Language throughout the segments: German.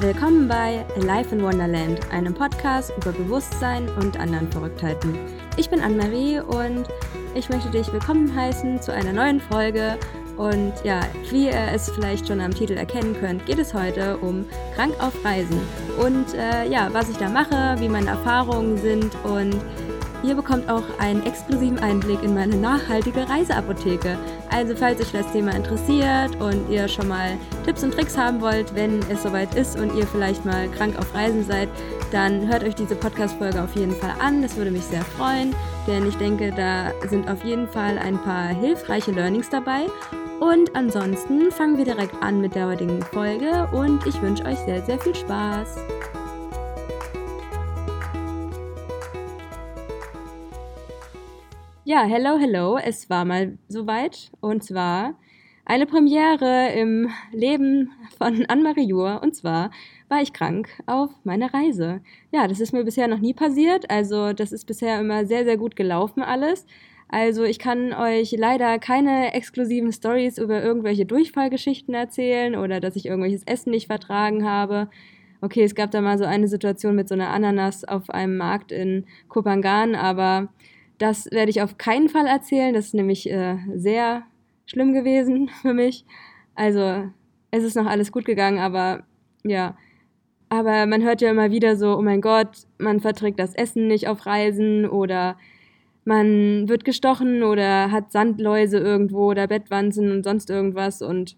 Willkommen bei Life in Wonderland, einem Podcast über Bewusstsein und anderen Verrücktheiten. Ich bin Anne-Marie und ich möchte dich willkommen heißen zu einer neuen Folge. Und ja, wie ihr es vielleicht schon am Titel erkennen könnt, geht es heute um Krank auf Reisen. Und äh, ja, was ich da mache, wie meine Erfahrungen sind und Ihr bekommt auch einen exklusiven Einblick in meine nachhaltige Reiseapotheke. Also falls euch das Thema interessiert und ihr schon mal Tipps und Tricks haben wollt, wenn es soweit ist und ihr vielleicht mal krank auf Reisen seid, dann hört euch diese Podcast-Folge auf jeden Fall an. Das würde mich sehr freuen, denn ich denke, da sind auf jeden Fall ein paar hilfreiche Learnings dabei. Und ansonsten fangen wir direkt an mit der heutigen Folge und ich wünsche euch sehr, sehr viel Spaß. Ja, hello, hello. Es war mal soweit. Und zwar eine Premiere im Leben von Anne-Marie Jur. Und zwar war ich krank auf meiner Reise. Ja, das ist mir bisher noch nie passiert. Also, das ist bisher immer sehr, sehr gut gelaufen alles. Also, ich kann euch leider keine exklusiven Stories über irgendwelche Durchfallgeschichten erzählen oder dass ich irgendwelches Essen nicht vertragen habe. Okay, es gab da mal so eine Situation mit so einer Ananas auf einem Markt in Kopangan, aber das werde ich auf keinen Fall erzählen. Das ist nämlich äh, sehr schlimm gewesen für mich. Also es ist noch alles gut gegangen, aber ja. Aber man hört ja immer wieder so, oh mein Gott, man verträgt das Essen nicht auf Reisen oder man wird gestochen oder hat Sandläuse irgendwo oder Bettwanzen und sonst irgendwas und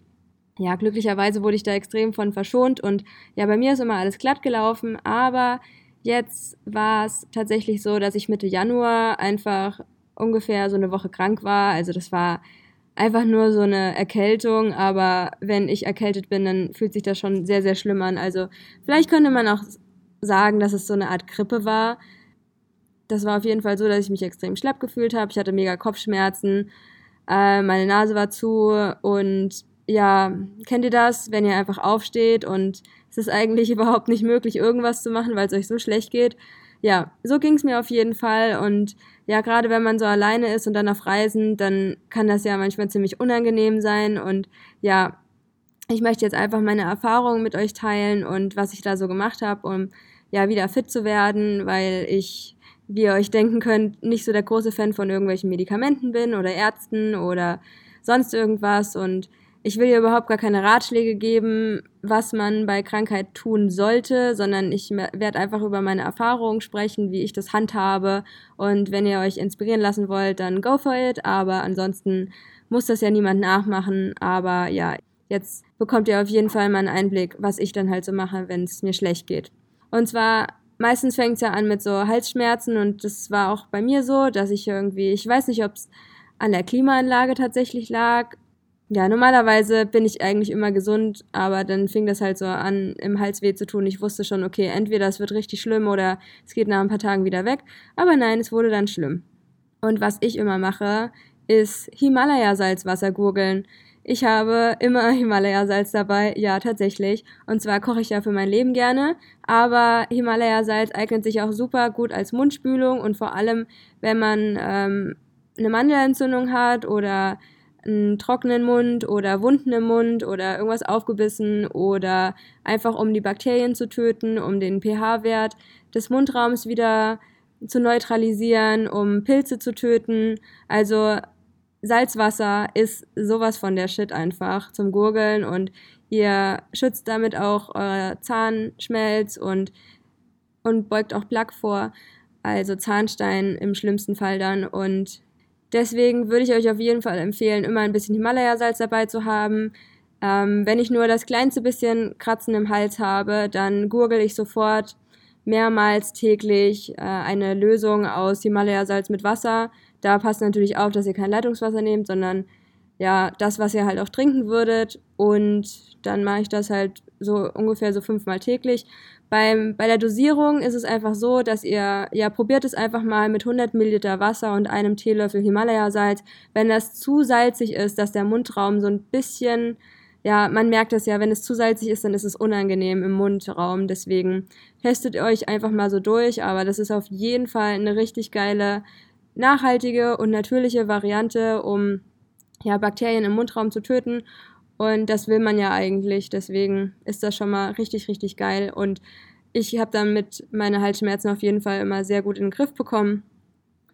ja, glücklicherweise wurde ich da extrem von verschont und ja, bei mir ist immer alles glatt gelaufen, aber Jetzt war es tatsächlich so, dass ich Mitte Januar einfach ungefähr so eine Woche krank war. Also das war einfach nur so eine Erkältung, aber wenn ich erkältet bin, dann fühlt sich das schon sehr, sehr schlimm an. Also vielleicht könnte man auch sagen, dass es so eine Art Grippe war. Das war auf jeden Fall so, dass ich mich extrem schlapp gefühlt habe. Ich hatte mega Kopfschmerzen, äh, meine Nase war zu und ja, kennt ihr das, wenn ihr einfach aufsteht und es ist eigentlich überhaupt nicht möglich, irgendwas zu machen, weil es euch so schlecht geht. Ja, so ging es mir auf jeden Fall. Und ja, gerade wenn man so alleine ist und dann auf Reisen, dann kann das ja manchmal ziemlich unangenehm sein. Und ja, ich möchte jetzt einfach meine Erfahrungen mit euch teilen und was ich da so gemacht habe, um ja wieder fit zu werden, weil ich, wie ihr euch denken könnt, nicht so der große Fan von irgendwelchen Medikamenten bin oder Ärzten oder sonst irgendwas. Und ich will hier überhaupt gar keine Ratschläge geben, was man bei Krankheit tun sollte, sondern ich werde einfach über meine Erfahrungen sprechen, wie ich das handhabe. Und wenn ihr euch inspirieren lassen wollt, dann go for it. Aber ansonsten muss das ja niemand nachmachen. Aber ja, jetzt bekommt ihr auf jeden Fall mal einen Einblick, was ich dann halt so mache, wenn es mir schlecht geht. Und zwar meistens fängt es ja an mit so Halsschmerzen und das war auch bei mir so, dass ich irgendwie, ich weiß nicht, ob es an der Klimaanlage tatsächlich lag ja, normalerweise bin ich eigentlich immer gesund, aber dann fing das halt so an, im Hals weh zu tun. Ich wusste schon, okay, entweder es wird richtig schlimm oder es geht nach ein paar Tagen wieder weg. Aber nein, es wurde dann schlimm. Und was ich immer mache, ist Himalaya-Salzwasser gurgeln. Ich habe immer Himalaya-Salz dabei, ja, tatsächlich. Und zwar koche ich ja für mein Leben gerne, aber Himalaya-Salz eignet sich auch super gut als Mundspülung und vor allem, wenn man ähm, eine Mandelentzündung hat oder einen trockenen Mund oder Wunden im Mund oder irgendwas aufgebissen oder einfach um die Bakterien zu töten, um den pH-Wert des Mundraums wieder zu neutralisieren, um Pilze zu töten. Also Salzwasser ist sowas von der Shit einfach zum Gurgeln und ihr schützt damit auch euer Zahnschmelz und, und beugt auch Plaque vor, also Zahnstein im schlimmsten Fall dann und Deswegen würde ich euch auf jeden Fall empfehlen, immer ein bisschen Himalaya-Salz dabei zu haben. Ähm, wenn ich nur das kleinste bisschen Kratzen im Hals habe, dann gurgel ich sofort mehrmals täglich äh, eine Lösung aus Himalaya-Salz mit Wasser. Da passt natürlich auf, dass ihr kein Leitungswasser nehmt, sondern ja, das, was ihr halt auch trinken würdet. Und dann mache ich das halt so ungefähr so fünfmal täglich. Beim, bei der Dosierung ist es einfach so, dass ihr, ja, probiert es einfach mal mit 100 Milliliter Wasser und einem Teelöffel Himalaya-Salz. Wenn das zu salzig ist, dass der Mundraum so ein bisschen, ja, man merkt das ja, wenn es zu salzig ist, dann ist es unangenehm im Mundraum. Deswegen testet ihr euch einfach mal so durch, aber das ist auf jeden Fall eine richtig geile, nachhaltige und natürliche Variante, um ja, Bakterien im Mundraum zu töten Und das will man ja eigentlich. Deswegen ist das schon mal richtig, richtig geil. Und ich habe damit meine Halsschmerzen auf jeden Fall immer sehr gut in den Griff bekommen.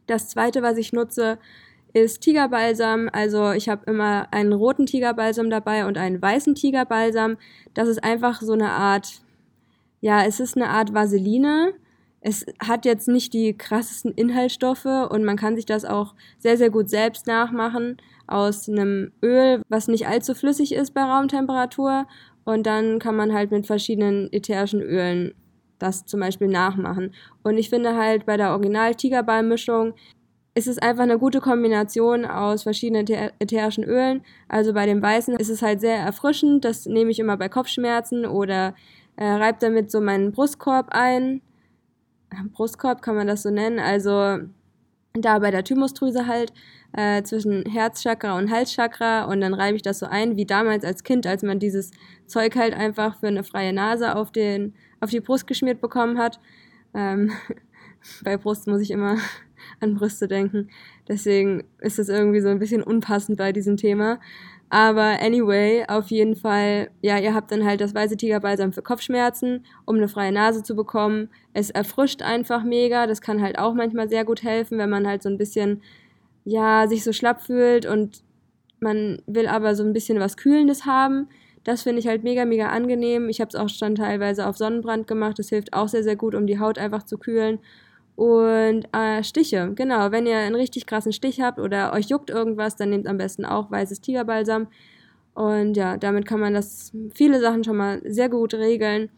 Das zweite, was ich nutze, ist Tigerbalsam. Also ich habe immer einen roten Tigerbalsam dabei und einen weißen Tigerbalsam. Das ist einfach so eine Art, ja, es ist eine Art Vaseline. Es hat jetzt nicht die krassesten Inhaltsstoffe und man kann sich das auch sehr, sehr gut selbst nachmachen aus einem Öl, was nicht allzu flüssig ist bei Raumtemperatur. Und dann kann man halt mit verschiedenen ätherischen Ölen das zum Beispiel nachmachen. Und ich finde halt bei der Original-Tigerball-Mischung ist es einfach eine gute Kombination aus verschiedenen ätherischen Ölen. Also bei dem Weißen ist es halt sehr erfrischend. Das nehme ich immer bei Kopfschmerzen oder äh, reibe damit so meinen Brustkorb ein. Brustkorb kann man das so nennen. Also da bei der Thymusdrüse halt äh, zwischen Herzchakra und Halschakra und dann reibe ich das so ein, wie damals als Kind, als man dieses Zeug halt einfach für eine freie Nase auf, den, auf die Brust geschmiert bekommen hat. Ähm, bei Brust muss ich immer an Brüste denken. Deswegen ist das irgendwie so ein bisschen unpassend bei diesem Thema. Aber anyway, auf jeden Fall, ja, ihr habt dann halt das weiße Tigerbalsam für Kopfschmerzen, um eine freie Nase zu bekommen. Es erfrischt einfach mega. Das kann halt auch manchmal sehr gut helfen, wenn man halt so ein bisschen, ja, sich so schlapp fühlt und man will aber so ein bisschen was Kühlendes haben. Das finde ich halt mega, mega angenehm. Ich habe es auch schon teilweise auf Sonnenbrand gemacht. Das hilft auch sehr, sehr gut, um die Haut einfach zu kühlen. Und äh, Stiche, genau, wenn ihr einen richtig krassen Stich habt oder euch juckt irgendwas, dann nehmt am besten auch weißes Tigerbalsam. Und ja, damit kann man das viele Sachen schon mal sehr gut regeln.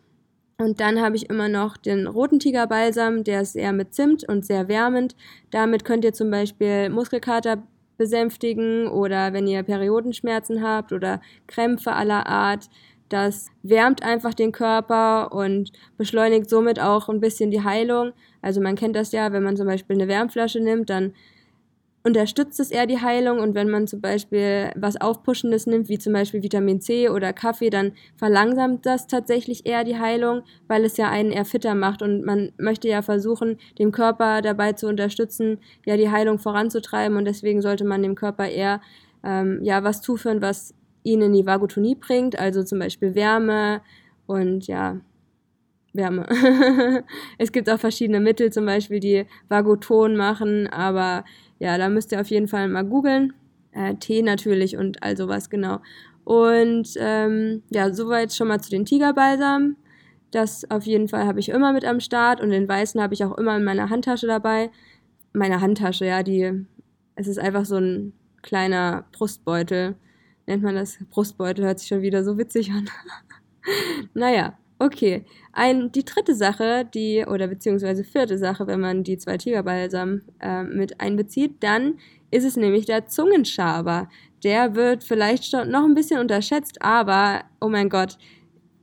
Und dann habe ich immer noch den roten Tigerbalsam, der ist eher mit Zimt und sehr wärmend. Damit könnt ihr zum Beispiel Muskelkater besänftigen oder wenn ihr Periodenschmerzen habt oder Krämpfe aller Art, das wärmt einfach den Körper und beschleunigt somit auch ein bisschen die Heilung. Also man kennt das ja, wenn man zum Beispiel eine Wärmflasche nimmt, dann unterstützt es eher die Heilung. Und wenn man zum Beispiel was Aufpuschendes nimmt, wie zum Beispiel Vitamin C oder Kaffee, dann verlangsamt das tatsächlich eher die Heilung, weil es ja einen eher fitter macht. Und man möchte ja versuchen, dem Körper dabei zu unterstützen, ja die Heilung voranzutreiben. Und deswegen sollte man dem Körper eher ähm, ja was zuführen, was ihn in die Vagotonie bringt, also zum Beispiel Wärme und ja, Wärme. es gibt auch verschiedene Mittel, zum Beispiel, die Vagoton machen, aber ja, da müsst ihr auf jeden Fall mal googeln. Äh, Tee natürlich und all sowas, genau. Und ähm, ja, soweit schon mal zu den Tigerbalsam. Das auf jeden Fall habe ich immer mit am Start und den weißen habe ich auch immer in meiner Handtasche dabei. Meine Handtasche, ja, die, es ist einfach so ein kleiner Brustbeutel nennt man das Brustbeutel, hört sich schon wieder so witzig an. naja, okay. Ein, die dritte Sache, die, oder beziehungsweise vierte Sache, wenn man die zwei Tigerbalsam äh, mit einbezieht, dann ist es nämlich der Zungenschaber. Der wird vielleicht noch ein bisschen unterschätzt, aber, oh mein Gott,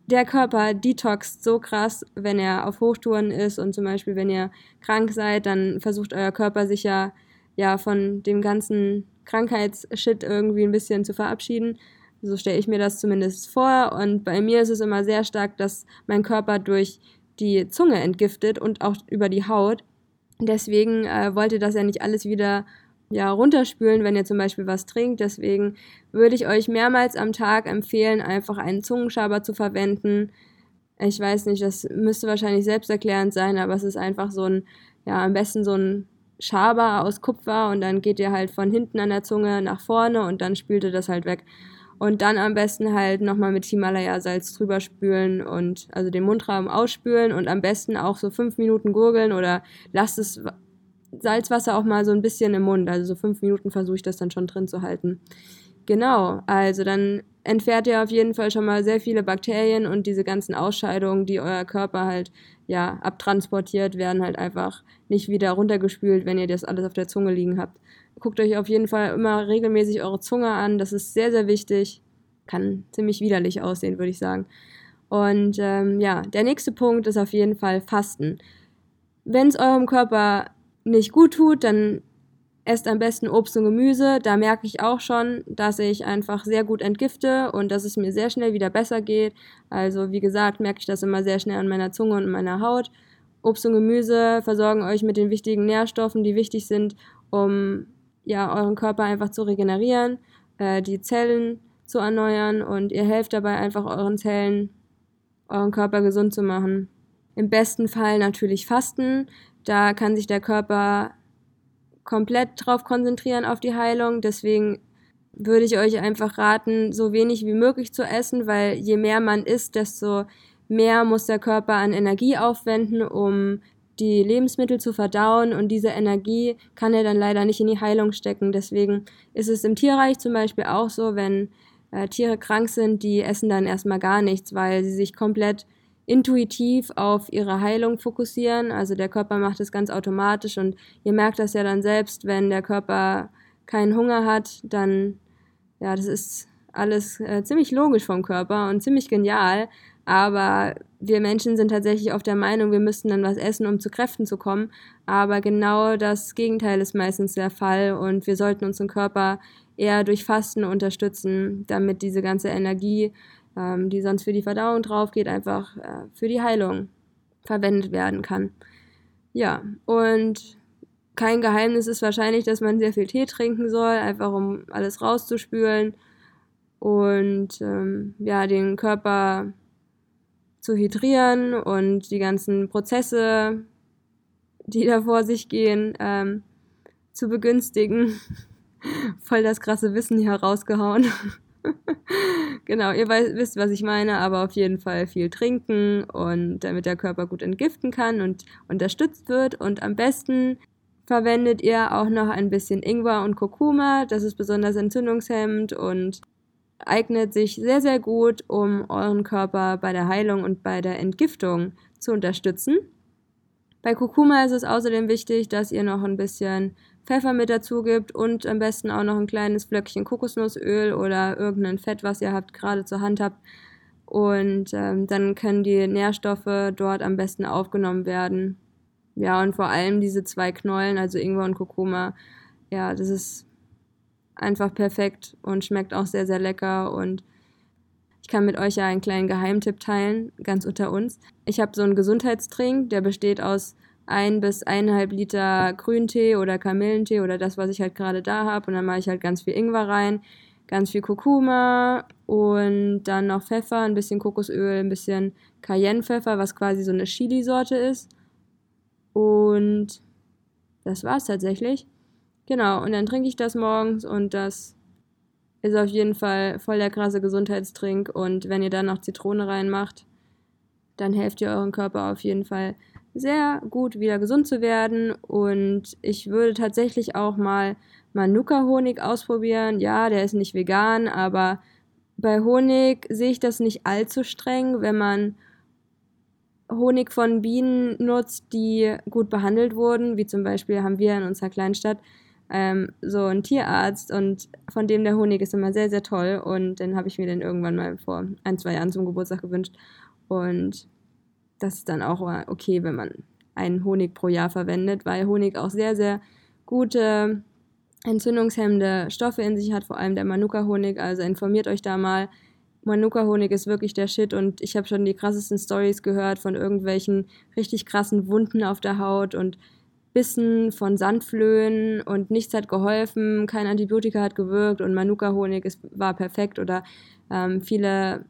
der Körper detoxt so krass, wenn er auf Hochtouren ist und zum Beispiel, wenn ihr krank seid, dann versucht euer Körper sich ja, ja von dem ganzen Krankheitsshit irgendwie ein bisschen zu verabschieden. So stelle ich mir das zumindest vor. Und bei mir ist es immer sehr stark, dass mein Körper durch die Zunge entgiftet und auch über die Haut. Deswegen äh, wollte das ja nicht alles wieder ja, runterspülen, wenn ihr zum Beispiel was trinkt. Deswegen würde ich euch mehrmals am Tag empfehlen, einfach einen Zungenschaber zu verwenden. Ich weiß nicht, das müsste wahrscheinlich selbsterklärend sein, aber es ist einfach so ein, ja, am besten so ein Schaber aus Kupfer und dann geht ihr halt von hinten an der Zunge nach vorne und dann spült ihr das halt weg. Und dann am besten halt nochmal mit Himalaya-Salz drüber spülen und also den Mundraum ausspülen und am besten auch so fünf Minuten gurgeln oder lasst das Salzwasser auch mal so ein bisschen im Mund. Also so fünf Minuten versuche ich das dann schon drin zu halten. Genau, also dann entfernt ihr auf jeden Fall schon mal sehr viele Bakterien und diese ganzen Ausscheidungen, die euer Körper halt ja abtransportiert, werden halt einfach nicht wieder runtergespült, wenn ihr das alles auf der Zunge liegen habt. Guckt euch auf jeden Fall immer regelmäßig eure Zunge an, das ist sehr, sehr wichtig. Kann ziemlich widerlich aussehen, würde ich sagen. Und ähm, ja, der nächste Punkt ist auf jeden Fall Fasten. Wenn es eurem Körper nicht gut tut, dann esst am besten Obst und Gemüse. Da merke ich auch schon, dass ich einfach sehr gut entgifte und dass es mir sehr schnell wieder besser geht. Also wie gesagt, merke ich das immer sehr schnell an meiner Zunge und meiner Haut. Obst und Gemüse versorgen euch mit den wichtigen Nährstoffen, die wichtig sind, um ja, euren Körper einfach zu regenerieren, äh, die Zellen zu erneuern und ihr helft dabei einfach euren Zellen, euren Körper gesund zu machen. Im besten Fall natürlich Fasten. Da kann sich der Körper komplett drauf konzentrieren auf die Heilung. Deswegen würde ich euch einfach raten, so wenig wie möglich zu essen, weil je mehr man isst, desto mehr muss der Körper an Energie aufwenden, um die Lebensmittel zu verdauen und diese Energie kann er dann leider nicht in die Heilung stecken. Deswegen ist es im Tierreich zum Beispiel auch so, wenn äh, Tiere krank sind, die essen dann erstmal gar nichts, weil sie sich komplett intuitiv auf ihre Heilung fokussieren. Also der Körper macht es ganz automatisch und ihr merkt das ja dann selbst, wenn der Körper keinen Hunger hat, dann, ja, das ist alles äh, ziemlich logisch vom Körper und ziemlich genial. Aber wir Menschen sind tatsächlich auf der Meinung, wir müssten dann was essen, um zu Kräften zu kommen. Aber genau das Gegenteil ist meistens der Fall und wir sollten unseren Körper eher durch Fasten unterstützen, damit diese ganze Energie, ähm, die sonst für die Verdauung drauf geht, einfach äh, für die Heilung verwendet werden kann. Ja, und kein Geheimnis ist wahrscheinlich, dass man sehr viel Tee trinken soll, einfach um alles rauszuspülen und ähm, ja, den Körper zu hydrieren und die ganzen Prozesse, die da vor sich gehen, ähm, zu begünstigen. Voll das krasse Wissen hier rausgehauen. genau, ihr weiß, wisst, was ich meine, aber auf jeden Fall viel trinken und damit der Körper gut entgiften kann und unterstützt wird. Und am besten verwendet ihr auch noch ein bisschen Ingwer und Kurkuma. Das ist besonders entzündungshemmend und eignet sich sehr, sehr gut, um euren Körper bei der Heilung und bei der Entgiftung zu unterstützen. Bei Kurkuma ist es außerdem wichtig, dass ihr noch ein bisschen Pfeffer mit dazu gibt und am besten auch noch ein kleines Flöckchen Kokosnussöl oder irgendein Fett, was ihr habt, gerade zur Hand habt. Und ähm, dann können die Nährstoffe dort am besten aufgenommen werden. Ja, und vor allem diese zwei Knollen, also Ingwer und Kurkuma, ja, das ist einfach perfekt und schmeckt auch sehr, sehr lecker. Und ich kann mit euch ja einen kleinen Geheimtipp teilen, ganz unter uns. Ich habe so einen Gesundheitstrink, der besteht aus ein bis eineinhalb Liter Grüntee oder Kamillentee oder das, was ich halt gerade da habe. Und dann mache ich halt ganz viel Ingwer rein, ganz viel Kurkuma und dann noch Pfeffer, ein bisschen Kokosöl, ein bisschen Cayennepfeffer, was quasi so eine Chili-Sorte ist. Und das war's tatsächlich. Genau, und dann trinke ich das morgens und das ist auf jeden Fall voll der krasse Gesundheitstrink. Und wenn ihr dann noch Zitrone reinmacht, dann helft ihr euren Körper auf jeden Fall sehr gut wieder gesund zu werden. Und ich würde tatsächlich auch mal Manuka-Honig ausprobieren. Ja, der ist nicht vegan, aber bei Honig sehe ich das nicht allzu streng, wenn man Honig von Bienen nutzt, die gut behandelt wurden, wie zum Beispiel haben wir in unserer Kleinstadt ähm, so ein Tierarzt und von dem der Honig ist immer sehr, sehr toll. Und den habe ich mir dann irgendwann mal vor ein, zwei Jahren zum Geburtstag gewünscht. Und das ist dann auch okay, wenn man einen Honig pro Jahr verwendet, weil Honig auch sehr, sehr gute entzündungshemmende Stoffe in sich hat, vor allem der Manuka-Honig. Also informiert euch da mal. Manuka-Honig ist wirklich der Shit und ich habe schon die krassesten Stories gehört von irgendwelchen richtig krassen Wunden auf der Haut und Bissen von Sandflöhen und nichts hat geholfen, kein Antibiotika hat gewirkt und Manuka-Honig war perfekt oder ähm, viele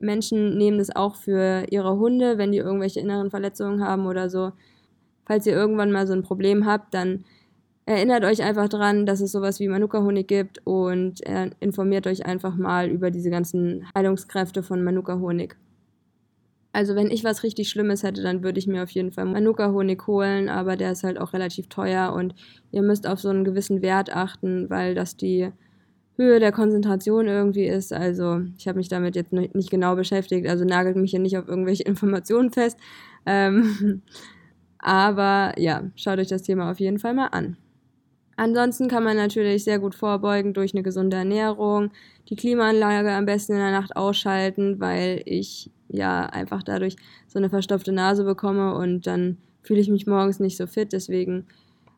Menschen nehmen das auch für ihre Hunde, wenn die irgendwelche inneren Verletzungen haben oder so. Falls ihr irgendwann mal so ein Problem habt, dann erinnert euch einfach dran, dass es sowas wie Manuka-Honig gibt und informiert euch einfach mal über diese ganzen Heilungskräfte von Manuka-Honig. Also wenn ich was richtig Schlimmes hätte, dann würde ich mir auf jeden Fall Manuka-Honig holen, aber der ist halt auch relativ teuer und ihr müsst auf so einen gewissen Wert achten, weil das die Höhe der Konzentration irgendwie ist. Also ich habe mich damit jetzt nicht genau beschäftigt, also nagelt mich hier nicht auf irgendwelche Informationen fest. Ähm, aber ja, schaut euch das Thema auf jeden Fall mal an. Ansonsten kann man natürlich sehr gut vorbeugen durch eine gesunde Ernährung, die Klimaanlage am besten in der Nacht ausschalten, weil ich ja einfach dadurch so eine verstopfte Nase bekomme und dann fühle ich mich morgens nicht so fit. Deswegen,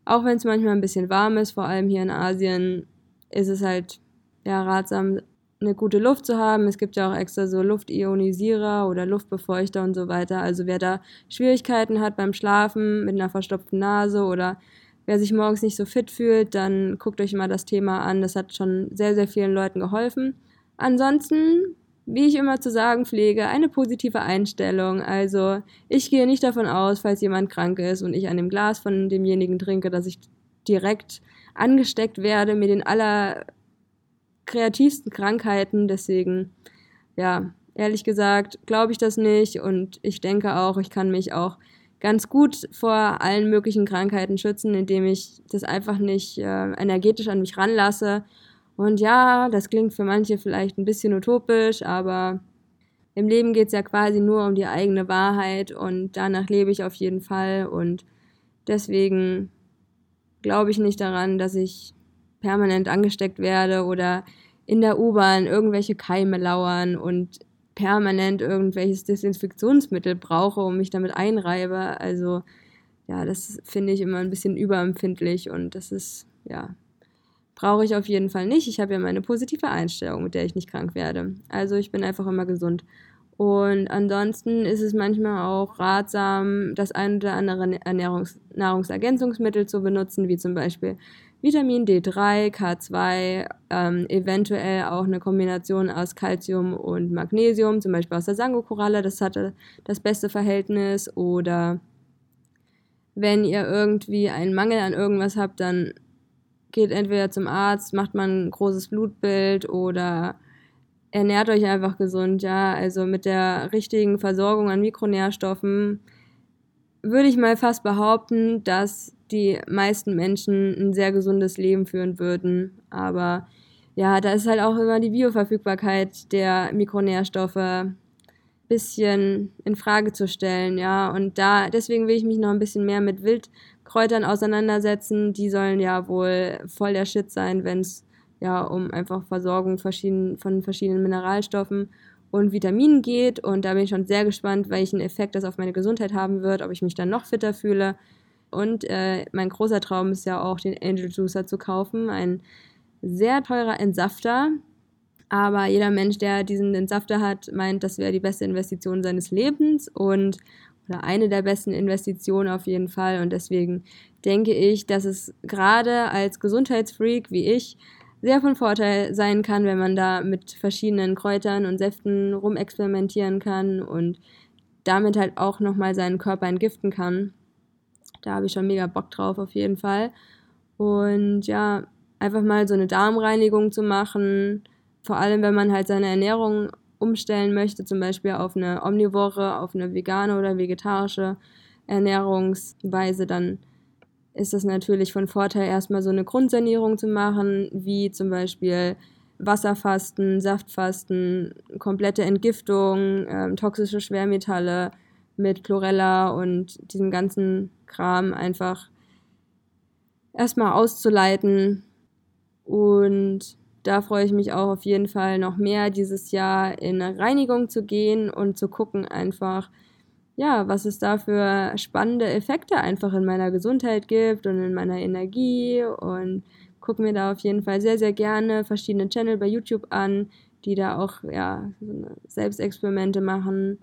auch wenn es manchmal ein bisschen warm ist, vor allem hier in Asien, ist es halt ja ratsam, eine gute Luft zu haben. Es gibt ja auch extra so Luftionisierer oder Luftbefeuchter und so weiter. Also wer da Schwierigkeiten hat beim Schlafen mit einer verstopften Nase oder wer sich morgens nicht so fit fühlt, dann guckt euch mal das Thema an. Das hat schon sehr, sehr vielen Leuten geholfen. ansonsten, wie ich immer zu sagen pflege, eine positive Einstellung. Also ich gehe nicht davon aus, falls jemand krank ist und ich an dem Glas von demjenigen trinke, dass ich direkt angesteckt werde mit den allerkreativsten Krankheiten. Deswegen, ja, ehrlich gesagt, glaube ich das nicht und ich denke auch, ich kann mich auch ganz gut vor allen möglichen Krankheiten schützen, indem ich das einfach nicht äh, energetisch an mich ranlasse. Und ja, das klingt für manche vielleicht ein bisschen utopisch, aber im Leben geht es ja quasi nur um die eigene Wahrheit und danach lebe ich auf jeden Fall und deswegen glaube ich nicht daran, dass ich permanent angesteckt werde oder in der U-Bahn irgendwelche Keime lauern und permanent irgendwelches Desinfektionsmittel brauche und mich damit einreibe. Also ja, das finde ich immer ein bisschen überempfindlich und das ist, ja, brauche ich auf jeden Fall nicht. Ich habe ja meine positive Einstellung, mit der ich nicht krank werde. Also ich bin einfach immer gesund. Und ansonsten ist es manchmal auch ratsam, das ein oder andere Ernährungs Nahrungsergänzungsmittel zu benutzen, wie zum Beispiel Vitamin D3, K2, ähm, eventuell auch eine Kombination aus Calcium und Magnesium, zum Beispiel aus der Sangokoralle, das hatte das beste Verhältnis. Oder wenn ihr irgendwie einen Mangel an irgendwas habt, dann geht entweder zum Arzt, macht man ein großes Blutbild oder ernährt euch einfach gesund, ja. Also mit der richtigen Versorgung an Mikronährstoffen würde ich mal fast behaupten, dass die meisten Menschen ein sehr gesundes Leben führen würden. Aber ja, da ist halt auch immer die Bioverfügbarkeit der Mikronährstoffe ein bisschen in Frage zu stellen, ja. Und da, deswegen will ich mich noch ein bisschen mehr mit Wildkräutern auseinandersetzen. Die sollen ja wohl voll der Shit sein, wenn es ja um einfach Versorgung verschieden, von verschiedenen Mineralstoffen und Vitaminen geht. Und da bin ich schon sehr gespannt, welchen Effekt das auf meine Gesundheit haben wird, ob ich mich dann noch fitter fühle. Und äh, mein großer Traum ist ja auch, den Angel Juicer zu kaufen. Ein sehr teurer Entsafter. Aber jeder Mensch, der diesen Entsafter hat, meint, das wäre die beste Investition seines Lebens und oder eine der besten Investitionen auf jeden Fall. Und deswegen denke ich, dass es gerade als Gesundheitsfreak wie ich sehr von Vorteil sein kann, wenn man da mit verschiedenen Kräutern und Säften rumexperimentieren kann und damit halt auch nochmal seinen Körper entgiften kann. Da habe ich schon mega Bock drauf auf jeden Fall. Und ja, einfach mal so eine Darmreinigung zu machen. Vor allem, wenn man halt seine Ernährung umstellen möchte, zum Beispiel auf eine omnivore, auf eine vegane oder vegetarische Ernährungsweise, dann ist es natürlich von Vorteil, erstmal so eine Grundsanierung zu machen, wie zum Beispiel Wasserfasten, Saftfasten, komplette Entgiftung, ähm, toxische Schwermetalle mit Chlorella und diesem ganzen Kram einfach erstmal auszuleiten. Und da freue ich mich auch auf jeden Fall noch mehr dieses Jahr in eine Reinigung zu gehen und zu gucken einfach, ja, was es da für spannende Effekte einfach in meiner Gesundheit gibt und in meiner Energie und gucke mir da auf jeden Fall sehr, sehr gerne verschiedene Channel bei YouTube an, die da auch ja, Selbstexperimente machen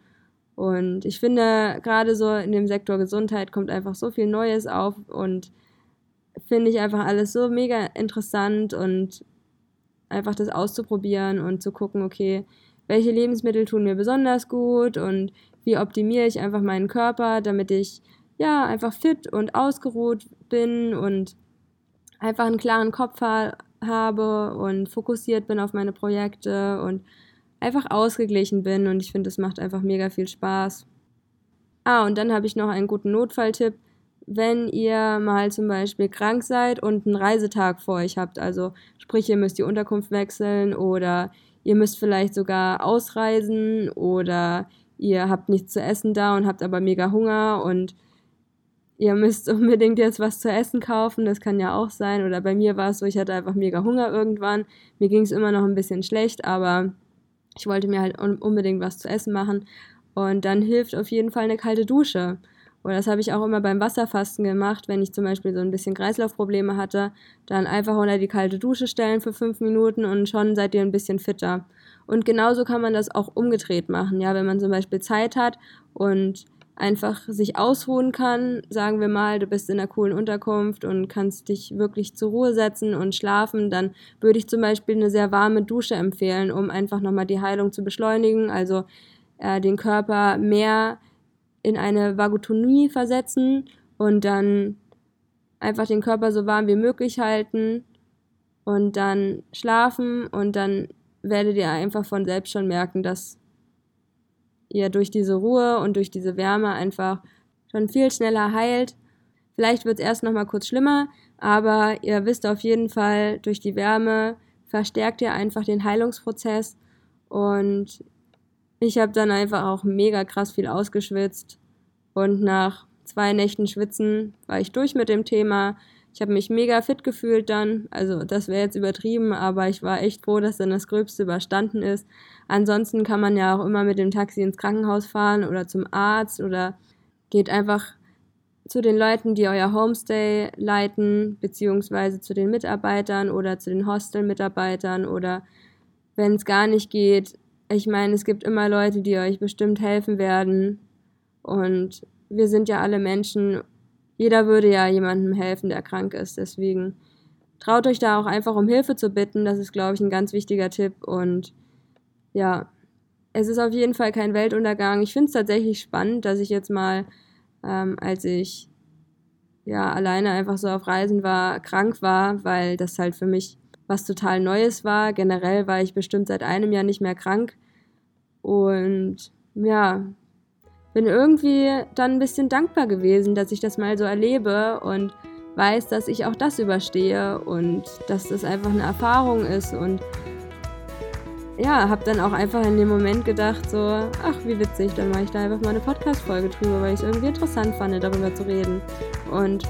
und ich finde, gerade so in dem Sektor Gesundheit kommt einfach so viel Neues auf und finde ich einfach alles so mega interessant und einfach das auszuprobieren und zu gucken, okay, welche Lebensmittel tun mir besonders gut und wie optimiere ich einfach meinen Körper, damit ich ja einfach fit und ausgeruht bin und einfach einen klaren Kopf ha habe und fokussiert bin auf meine Projekte und einfach ausgeglichen bin und ich finde, das macht einfach mega viel Spaß. Ah, und dann habe ich noch einen guten Notfalltipp. Wenn ihr mal zum Beispiel krank seid und einen Reisetag vor euch habt, also sprich, ihr müsst die Unterkunft wechseln oder ihr müsst vielleicht sogar ausreisen oder ihr habt nichts zu essen da und habt aber mega Hunger und ihr müsst unbedingt jetzt was zu essen kaufen, das kann ja auch sein. Oder bei mir war es so, ich hatte einfach mega Hunger irgendwann. Mir ging es immer noch ein bisschen schlecht, aber ich wollte mir halt unbedingt was zu essen machen. Und dann hilft auf jeden Fall eine kalte Dusche. Und das habe ich auch immer beim Wasserfasten gemacht, wenn ich zum Beispiel so ein bisschen Kreislaufprobleme hatte, dann einfach unter die kalte Dusche stellen für fünf Minuten und schon seid ihr ein bisschen fitter. Und genauso kann man das auch umgedreht machen, ja, wenn man zum Beispiel Zeit hat und einfach sich ausruhen kann. Sagen wir mal, du bist in einer coolen Unterkunft und kannst dich wirklich zur Ruhe setzen und schlafen, dann würde ich zum Beispiel eine sehr warme Dusche empfehlen, um einfach nochmal die Heilung zu beschleunigen, also äh, den Körper mehr in eine Vagotonie versetzen und dann einfach den Körper so warm wie möglich halten und dann schlafen und dann werdet ihr einfach von selbst schon merken, dass ihr durch diese Ruhe und durch diese Wärme einfach schon viel schneller heilt. Vielleicht wird es erst noch mal kurz schlimmer, aber ihr wisst auf jeden Fall, durch die Wärme verstärkt ihr einfach den Heilungsprozess und ich habe dann einfach auch mega krass viel ausgeschwitzt und nach zwei Nächten Schwitzen war ich durch mit dem Thema. Ich habe mich mega fit gefühlt dann. Also das wäre jetzt übertrieben, aber ich war echt froh, dass dann das Gröbste überstanden ist. Ansonsten kann man ja auch immer mit dem Taxi ins Krankenhaus fahren oder zum Arzt oder geht einfach zu den Leuten, die euer Homestay leiten, beziehungsweise zu den Mitarbeitern oder zu den Hostel-Mitarbeitern oder wenn es gar nicht geht. Ich meine, es gibt immer Leute, die euch bestimmt helfen werden. Und wir sind ja alle Menschen jeder würde ja jemandem helfen, der krank ist. Deswegen traut euch da auch einfach um Hilfe zu bitten. Das ist, glaube ich, ein ganz wichtiger Tipp. Und ja, es ist auf jeden Fall kein Weltuntergang. Ich finde es tatsächlich spannend, dass ich jetzt mal, ähm, als ich ja alleine einfach so auf Reisen war, krank war, weil das halt für mich was total Neues war. Generell war ich bestimmt seit einem Jahr nicht mehr krank. Und ja, bin irgendwie dann ein bisschen dankbar gewesen, dass ich das mal so erlebe und weiß, dass ich auch das überstehe und dass das einfach eine Erfahrung ist und ja, habe dann auch einfach in dem Moment gedacht, so, ach, wie witzig, dann mache ich da einfach mal eine Podcast-Folge drüber, weil ich es irgendwie interessant fand, darüber zu reden. Und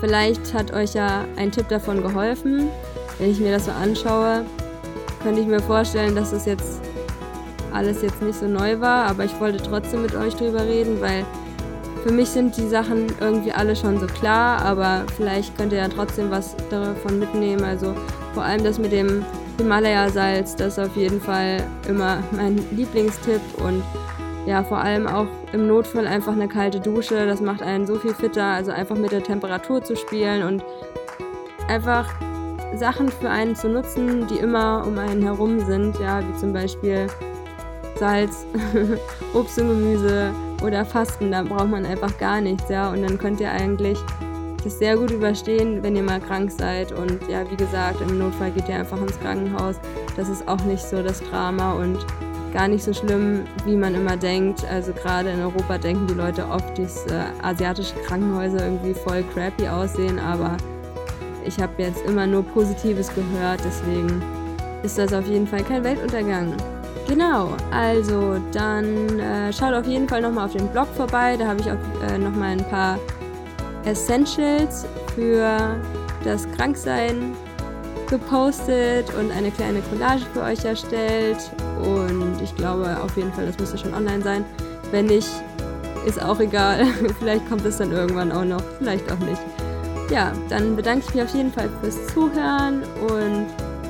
vielleicht hat euch ja ein Tipp davon geholfen. Wenn ich mir das so anschaue, könnte ich mir vorstellen, dass es jetzt alles jetzt nicht so neu war, aber ich wollte trotzdem mit euch drüber reden, weil für mich sind die Sachen irgendwie alle schon so klar, aber vielleicht könnt ihr ja trotzdem was davon mitnehmen. Also vor allem das mit dem Himalaya-Salz, das ist auf jeden Fall immer mein Lieblingstipp und ja, vor allem auch im Notfall einfach eine kalte Dusche, das macht einen so viel fitter, also einfach mit der Temperatur zu spielen und einfach Sachen für einen zu nutzen, die immer um einen herum sind, ja, wie zum Beispiel Salz, Obst und Gemüse oder Fasten, da braucht man einfach gar nichts, ja. Und dann könnt ihr eigentlich das sehr gut überstehen, wenn ihr mal krank seid. Und ja, wie gesagt, im Notfall geht ihr einfach ins Krankenhaus. Das ist auch nicht so das Drama und gar nicht so schlimm, wie man immer denkt. Also gerade in Europa denken die Leute oft, dass äh, asiatische Krankenhäuser irgendwie voll crappy aussehen, aber ich habe jetzt immer nur Positives gehört, deswegen ist das auf jeden Fall kein Weltuntergang. Genau, also dann äh, schaut auf jeden Fall nochmal auf den Blog vorbei. Da habe ich auch äh, nochmal ein paar Essentials für das Kranksein gepostet und eine kleine Collage für euch erstellt. Und ich glaube auf jeden Fall, das müsste schon online sein. Wenn nicht, ist auch egal. vielleicht kommt es dann irgendwann auch noch, vielleicht auch nicht. Ja, dann bedanke ich mich auf jeden Fall fürs Zuhören und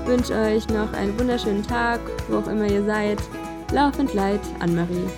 wünsche euch noch einen wunderschönen Tag, wo auch immer ihr seid. Laufend Leid, Anne-Marie.